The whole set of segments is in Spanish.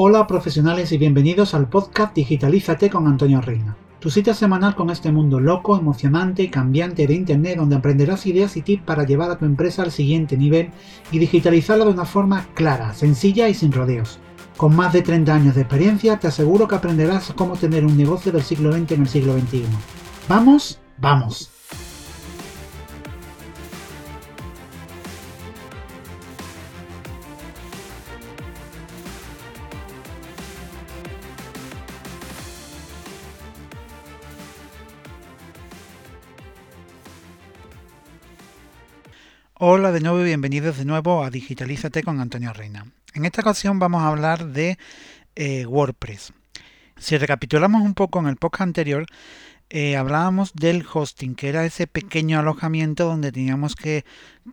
Hola profesionales y bienvenidos al podcast Digitalízate con Antonio Reina. Tu cita semanal con este mundo loco, emocionante y cambiante de Internet donde aprenderás ideas y tips para llevar a tu empresa al siguiente nivel y digitalizarla de una forma clara, sencilla y sin rodeos. Con más de 30 años de experiencia te aseguro que aprenderás cómo tener un negocio del siglo XX en el siglo XXI. ¡Vamos! ¡Vamos! Hola de nuevo y bienvenidos de nuevo a Digitalízate con Antonio Reina. En esta ocasión vamos a hablar de eh, WordPress. Si recapitulamos un poco en el podcast anterior, eh, hablábamos del hosting, que era ese pequeño alojamiento donde teníamos que,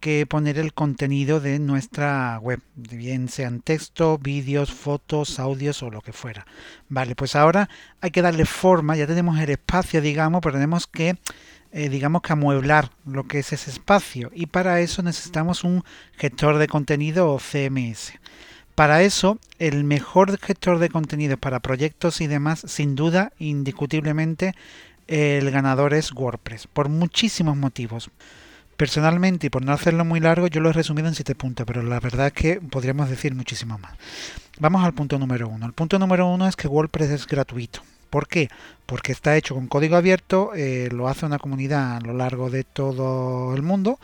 que, poner el contenido de nuestra web, bien sean texto, vídeos, fotos, audios o lo que fuera. Vale, pues ahora hay que darle forma, ya tenemos el espacio, digamos, pero tenemos que eh, digamos que amueblar lo que es ese espacio y para eso necesitamos un gestor de contenido o CMS. Para eso, el mejor gestor de contenidos para proyectos y demás, sin duda, indiscutiblemente, el ganador es WordPress, por muchísimos motivos. Personalmente, y por no hacerlo muy largo, yo lo he resumido en 7 puntos, pero la verdad es que podríamos decir muchísimo más. Vamos al punto número uno. El punto número uno es que WordPress es gratuito. ¿Por qué? Porque está hecho con código abierto, eh, lo hace una comunidad a lo largo de todo el mundo,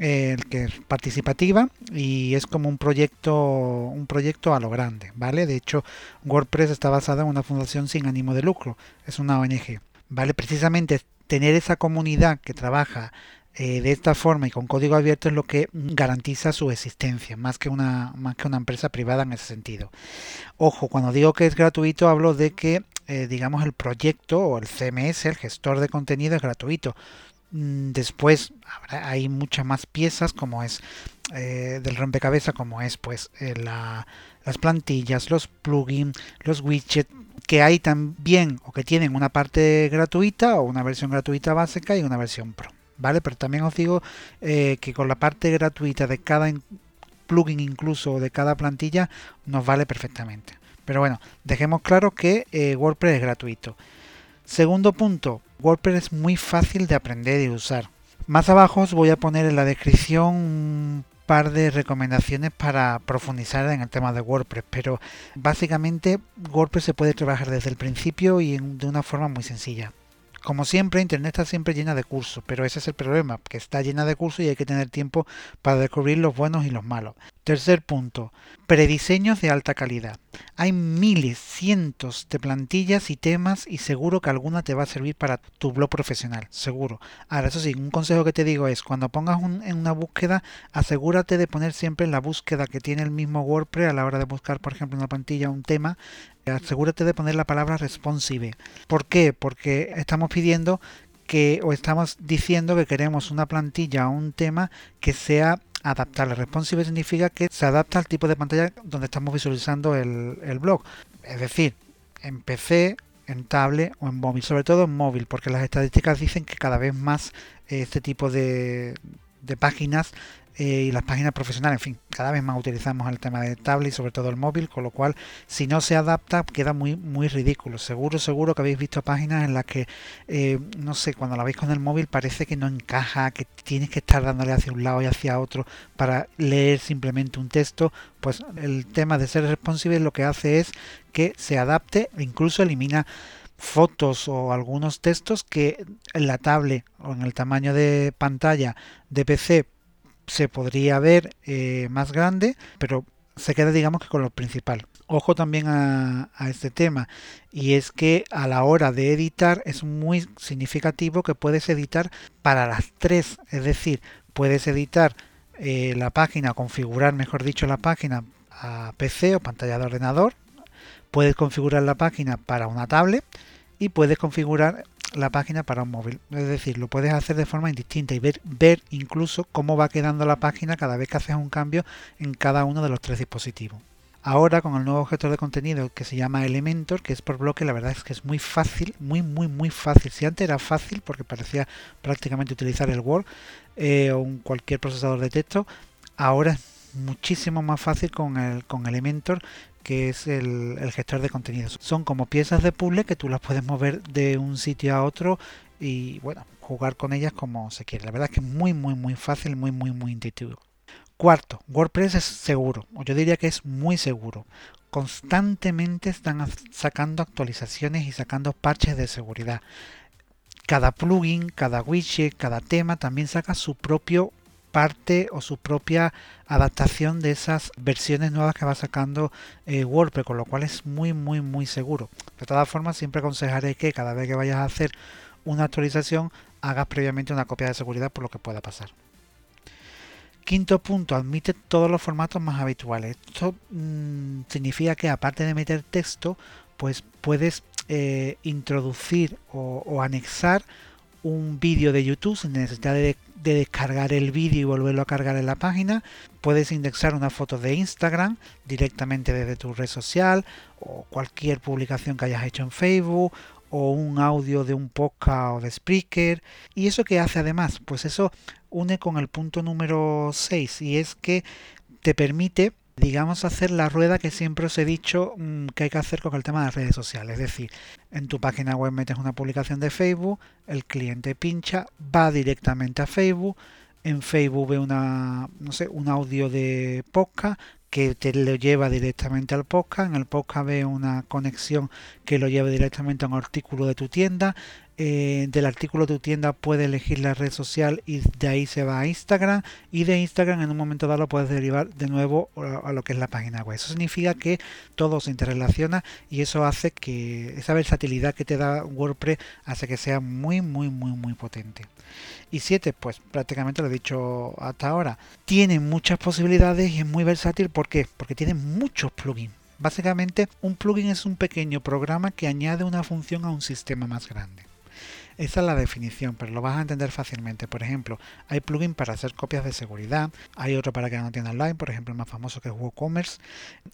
eh, que es participativa y es como un proyecto, un proyecto a lo grande, ¿vale? De hecho, WordPress está basada en una fundación sin ánimo de lucro, es una ONG, ¿vale? Precisamente tener esa comunidad que trabaja eh, de esta forma y con código abierto es lo que garantiza su existencia, más que, una, más que una empresa privada en ese sentido. Ojo, cuando digo que es gratuito hablo de que eh, digamos, el proyecto o el CMS, el gestor de contenido, es gratuito. Mm, después hay muchas más piezas como es eh, del rompecabezas, como es pues eh, las plantillas, los plugins, los widgets que hay también o que tienen una parte gratuita o una versión gratuita básica y una versión pro. ¿Vale? Pero también os digo que con la parte gratuita de cada plugin incluso de cada plantilla nos vale perfectamente. Pero bueno, dejemos claro que eh, WordPress es gratuito. Segundo punto, WordPress es muy fácil de aprender y usar. Más abajo os voy a poner en la descripción un par de recomendaciones para profundizar en el tema de WordPress, pero básicamente WordPress se puede trabajar desde el principio y de una forma muy sencilla. Como siempre, Internet está siempre llena de cursos, pero ese es el problema, que está llena de cursos y hay que tener tiempo para descubrir los buenos y los malos. Tercer punto, prediseños de alta calidad. Hay miles, cientos de plantillas y temas y seguro que alguna te va a servir para tu blog profesional, seguro. Ahora, eso sí, un consejo que te digo es, cuando pongas en una búsqueda, asegúrate de poner siempre en la búsqueda que tiene el mismo WordPress a la hora de buscar, por ejemplo, una plantilla o un tema, asegúrate de poner la palabra responsive. ¿Por qué? Porque estamos pidiendo que o estamos diciendo que queremos una plantilla o un tema que sea adaptable. Responsive significa que se adapta al tipo de pantalla donde estamos visualizando el, blog. Es decir, en PC, en tablet o en móvil, sobre todo en móvil, porque las estadísticas dicen que cada vez más este tipo de, páginas eh, y las páginas profesionales, en fin, cada vez más utilizamos el tema de tablet y sobre todo el móvil, con lo cual si no se adapta queda muy muy ridículo. Seguro, seguro que habéis visto páginas en las que, eh, no sé, cuando la veis con el móvil parece que no encaja, que tienes que estar dándole hacia un lado y hacia otro para leer simplemente un texto. Pues el tema de ser responsive lo que hace es que se adapte e incluso elimina fotos o algunos textos que en la tablet o en el tamaño de pantalla de PC se podría ver eh, más grande, pero se queda digamos que con lo principal. Ojo también a, este tema y es que a la hora de editar es muy significativo que puedes editar para las tres, es decir, puedes editar eh, la página, configurar mejor dicho la página a PC o pantalla de ordenador, puedes configurar la página para una tablet y puedes configurar la página para un móvil. Es decir, lo puedes hacer de forma indistinta y ver, ver incluso cómo va quedando la página cada vez que haces un cambio en cada uno de los tres dispositivos. Ahora con el nuevo gestor de contenido que se llama Elementor, que es por bloque, la verdad es que es muy fácil, muy muy muy fácil. Si antes era fácil porque parecía prácticamente utilizar el Word eh, o cualquier procesador de texto, ahora es muchísimo más fácil con el con Elementor que es el, gestor de contenidos. Son como piezas de puzzle que tú las puedes mover de un sitio a otro y bueno, jugar con ellas como se quiere. La verdad es que es muy, muy, muy fácil, muy, muy, muy intuitivo. Cuarto, WordPress es seguro, o yo diría que es muy seguro. Constantemente están sacando actualizaciones y sacando parches de seguridad. Cada plugin, cada widget, cada tema también saca su propio parte o su propia adaptación de esas versiones nuevas que va sacando eh, WordPress, con lo cual es muy, muy, muy seguro. De todas formas, siempre aconsejaré que cada vez que vayas a hacer una actualización, hagas previamente una copia de seguridad por lo que pueda pasar. Quinto punto, admite todos los formatos más habituales. Esto mm, significa que aparte de meter texto, pues puedes eh, introducir o anexar un vídeo de YouTube sin necesidad de, descargar el vídeo y volverlo a cargar en la página. Puedes indexar una foto de Instagram directamente desde tu red social o cualquier publicación que hayas hecho en Facebook o un audio de un podcast o de Spreaker. ¿Y eso qué hace además? Pues eso une con el punto número 6 y es que te permite digamos, hacer la rueda que siempre os he dicho mm, que hay que hacer con el tema de las redes sociales. Es decir, en tu página web metes una publicación de Facebook, el cliente pincha, va directamente a Facebook, en Facebook ve una, no sé, un audio de podcast que te lo lleva directamente al podcast, en el podcast ve una conexión que lo lleva directamente a un artículo de tu tienda, eh, del artículo de tu tienda puede elegir la red social y de ahí se va a Instagram y de Instagram en un momento dado lo puedes derivar de nuevo a lo que es la página web. Eso significa que todo se interrelaciona y eso hace que esa versatilidad que te da WordPress hace que sea muy muy muy muy potente. Y 7, pues prácticamente lo he dicho hasta ahora, tiene muchas posibilidades y es muy versátil. ¿Por qué? Porque tiene muchos plugins. Básicamente un plugin es un pequeño programa que añade una función a un sistema más grande. Esa es la definición, pero lo vas a entender fácilmente. Por ejemplo, hay plugins para hacer copias de seguridad, hay otro para que no tienda online, por ejemplo, el más famoso que es WooCommerce,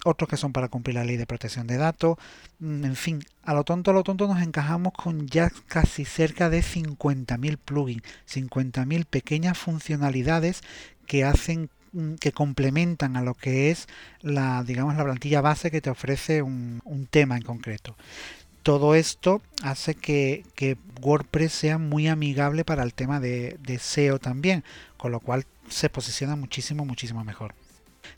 otros que son para cumplir la ley de protección de datos, mm, en fin, a lo tonto, a lo tonto nos encajamos con ya casi cerca de 50.000 plugins, 50.000 pequeñas funcionalidades que hacen mm, que complementan a lo que es la digamos la plantilla base que te ofrece un tema en concreto todo esto hace que, WordPress sea muy amigable para el tema de, SEO también, con lo cual se posiciona muchísimo, muchísimo mejor.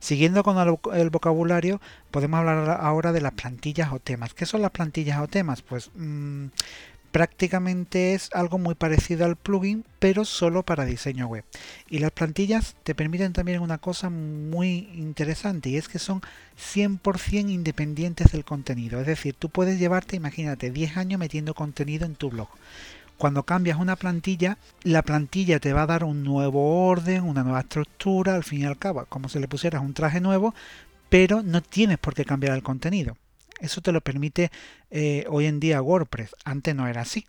Siguiendo con el, vocabulario, podemos hablar ahora de las plantillas o temas. ¿Qué son las plantillas o temas? Pues mm, prácticamente es algo muy parecido al plugin, pero solo para diseño web. Y las plantillas te permiten también una cosa muy interesante y es que son 100% independientes del contenido. Es decir, tú puedes llevarte, imagínate, 10 años metiendo contenido en tu blog. Cuando cambias una plantilla, la plantilla te va a dar un nuevo orden, una nueva estructura, al fin y al cabo, como si le pusieras un traje nuevo, pero no tienes por qué cambiar el contenido. Eso te lo permite eh, hoy en día WordPress. Antes no era así.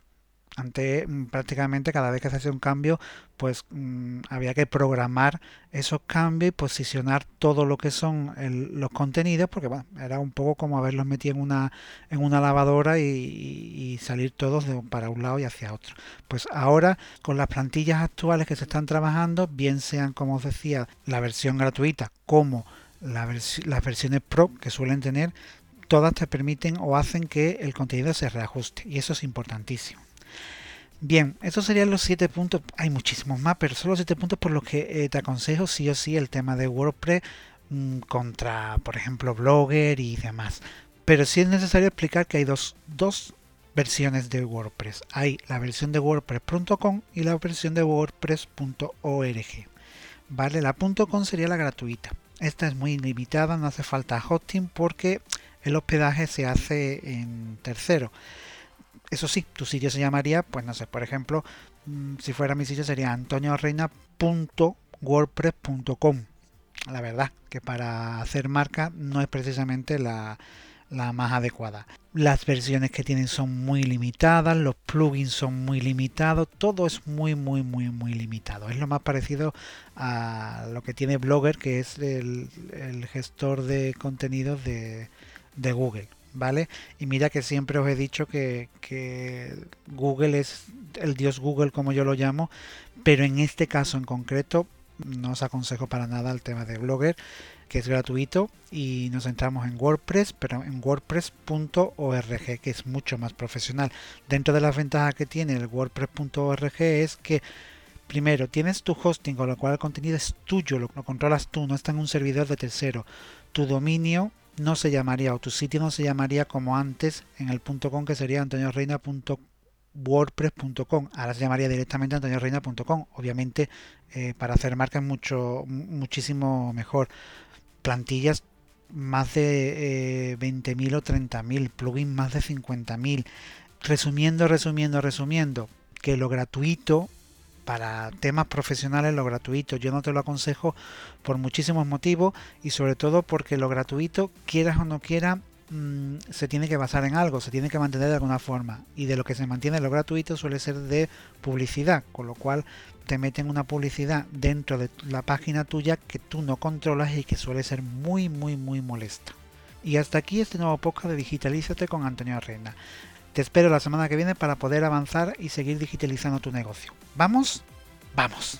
Antes mm, prácticamente cada vez que se hacía un cambio, pues mm, había que programar esos cambios y posicionar todo lo que son los contenidos, porque bueno, era un poco como haberlos metido en una, en una lavadora y, salir todos para un lado y hacia otro. Pues ahora con las plantillas actuales que se están trabajando, bien sean como os decía, la versión gratuita como las versiones Pro que suelen tener, todas te permiten o hacen que el contenido se reajuste y eso es importantísimo. Bien, esos serían los siete puntos. Hay muchísimos más, pero son los siete puntos por los que eh, te aconsejo sí o sí el tema de WordPress mm, contra, por ejemplo, Blogger y demás. Pero sí es necesario explicar que hay dos, dos versiones de WordPress. Hay la versión de WordPress.com y la versión de WordPress.org. Vale, la .com sería la gratuita. Esta es muy limitada, no hace falta hosting porque el hospedaje se hace en tercero. Eso sí, tu sitio se llamaría, pues no sé, por ejemplo, mm, si fuera mi sitio sería antonioreina.wordpress.com. La verdad que para hacer marca no es precisamente la, la más adecuada. Las versiones que tienen son muy limitadas, los plugins son muy limitados, todo es muy, muy, muy, muy limitado. Es lo más parecido a lo que tiene Blogger, que es el, el gestor de contenidos de, de Google. ¿vale? Y mira que siempre os he dicho que, Google es el dios Google como yo lo llamo, pero en este caso en concreto no os aconsejo para nada el tema de Blogger, que es gratuito y nos centramos en WordPress, pero en wordpress.org, que es mucho más profesional. Dentro de las ventajas que tiene el wordpress.org es que primero tienes tu hosting, con lo cual el contenido es tuyo, lo, lo controlas tú, no está en un servidor de tercero. Tu dominio no se llamaría, o tu sitio no se llamaría como antes en el .com que sería antonioreina.wordpress.com. Ahora se llamaría directamente antonioreina.com. Obviamente eh, para hacer marcas mucho, muchísimo mejor. Plantillas más de 20.000 eh, o 30.000, plugins más de 50.000. Resumiendo, resumiendo, resumiendo, que lo gratuito para temas profesionales lo gratuito. Yo no te lo aconsejo por muchísimos motivos y sobre todo porque lo gratuito, quieras o no quieras, mm, se tiene que basar en algo, se tiene que mantener de alguna forma. Y de lo que se mantiene lo gratuito suele ser de publicidad, con lo cual te meten una publicidad dentro de la página tuya que tú no controlas y que suele ser muy, muy, muy molesta. Y hasta aquí este nuevo podcast de Digitalízate con Antonio Reina. Te espero la semana que viene para poder avanzar y seguir digitalizando tu negocio. ¿Vamos? Vamos.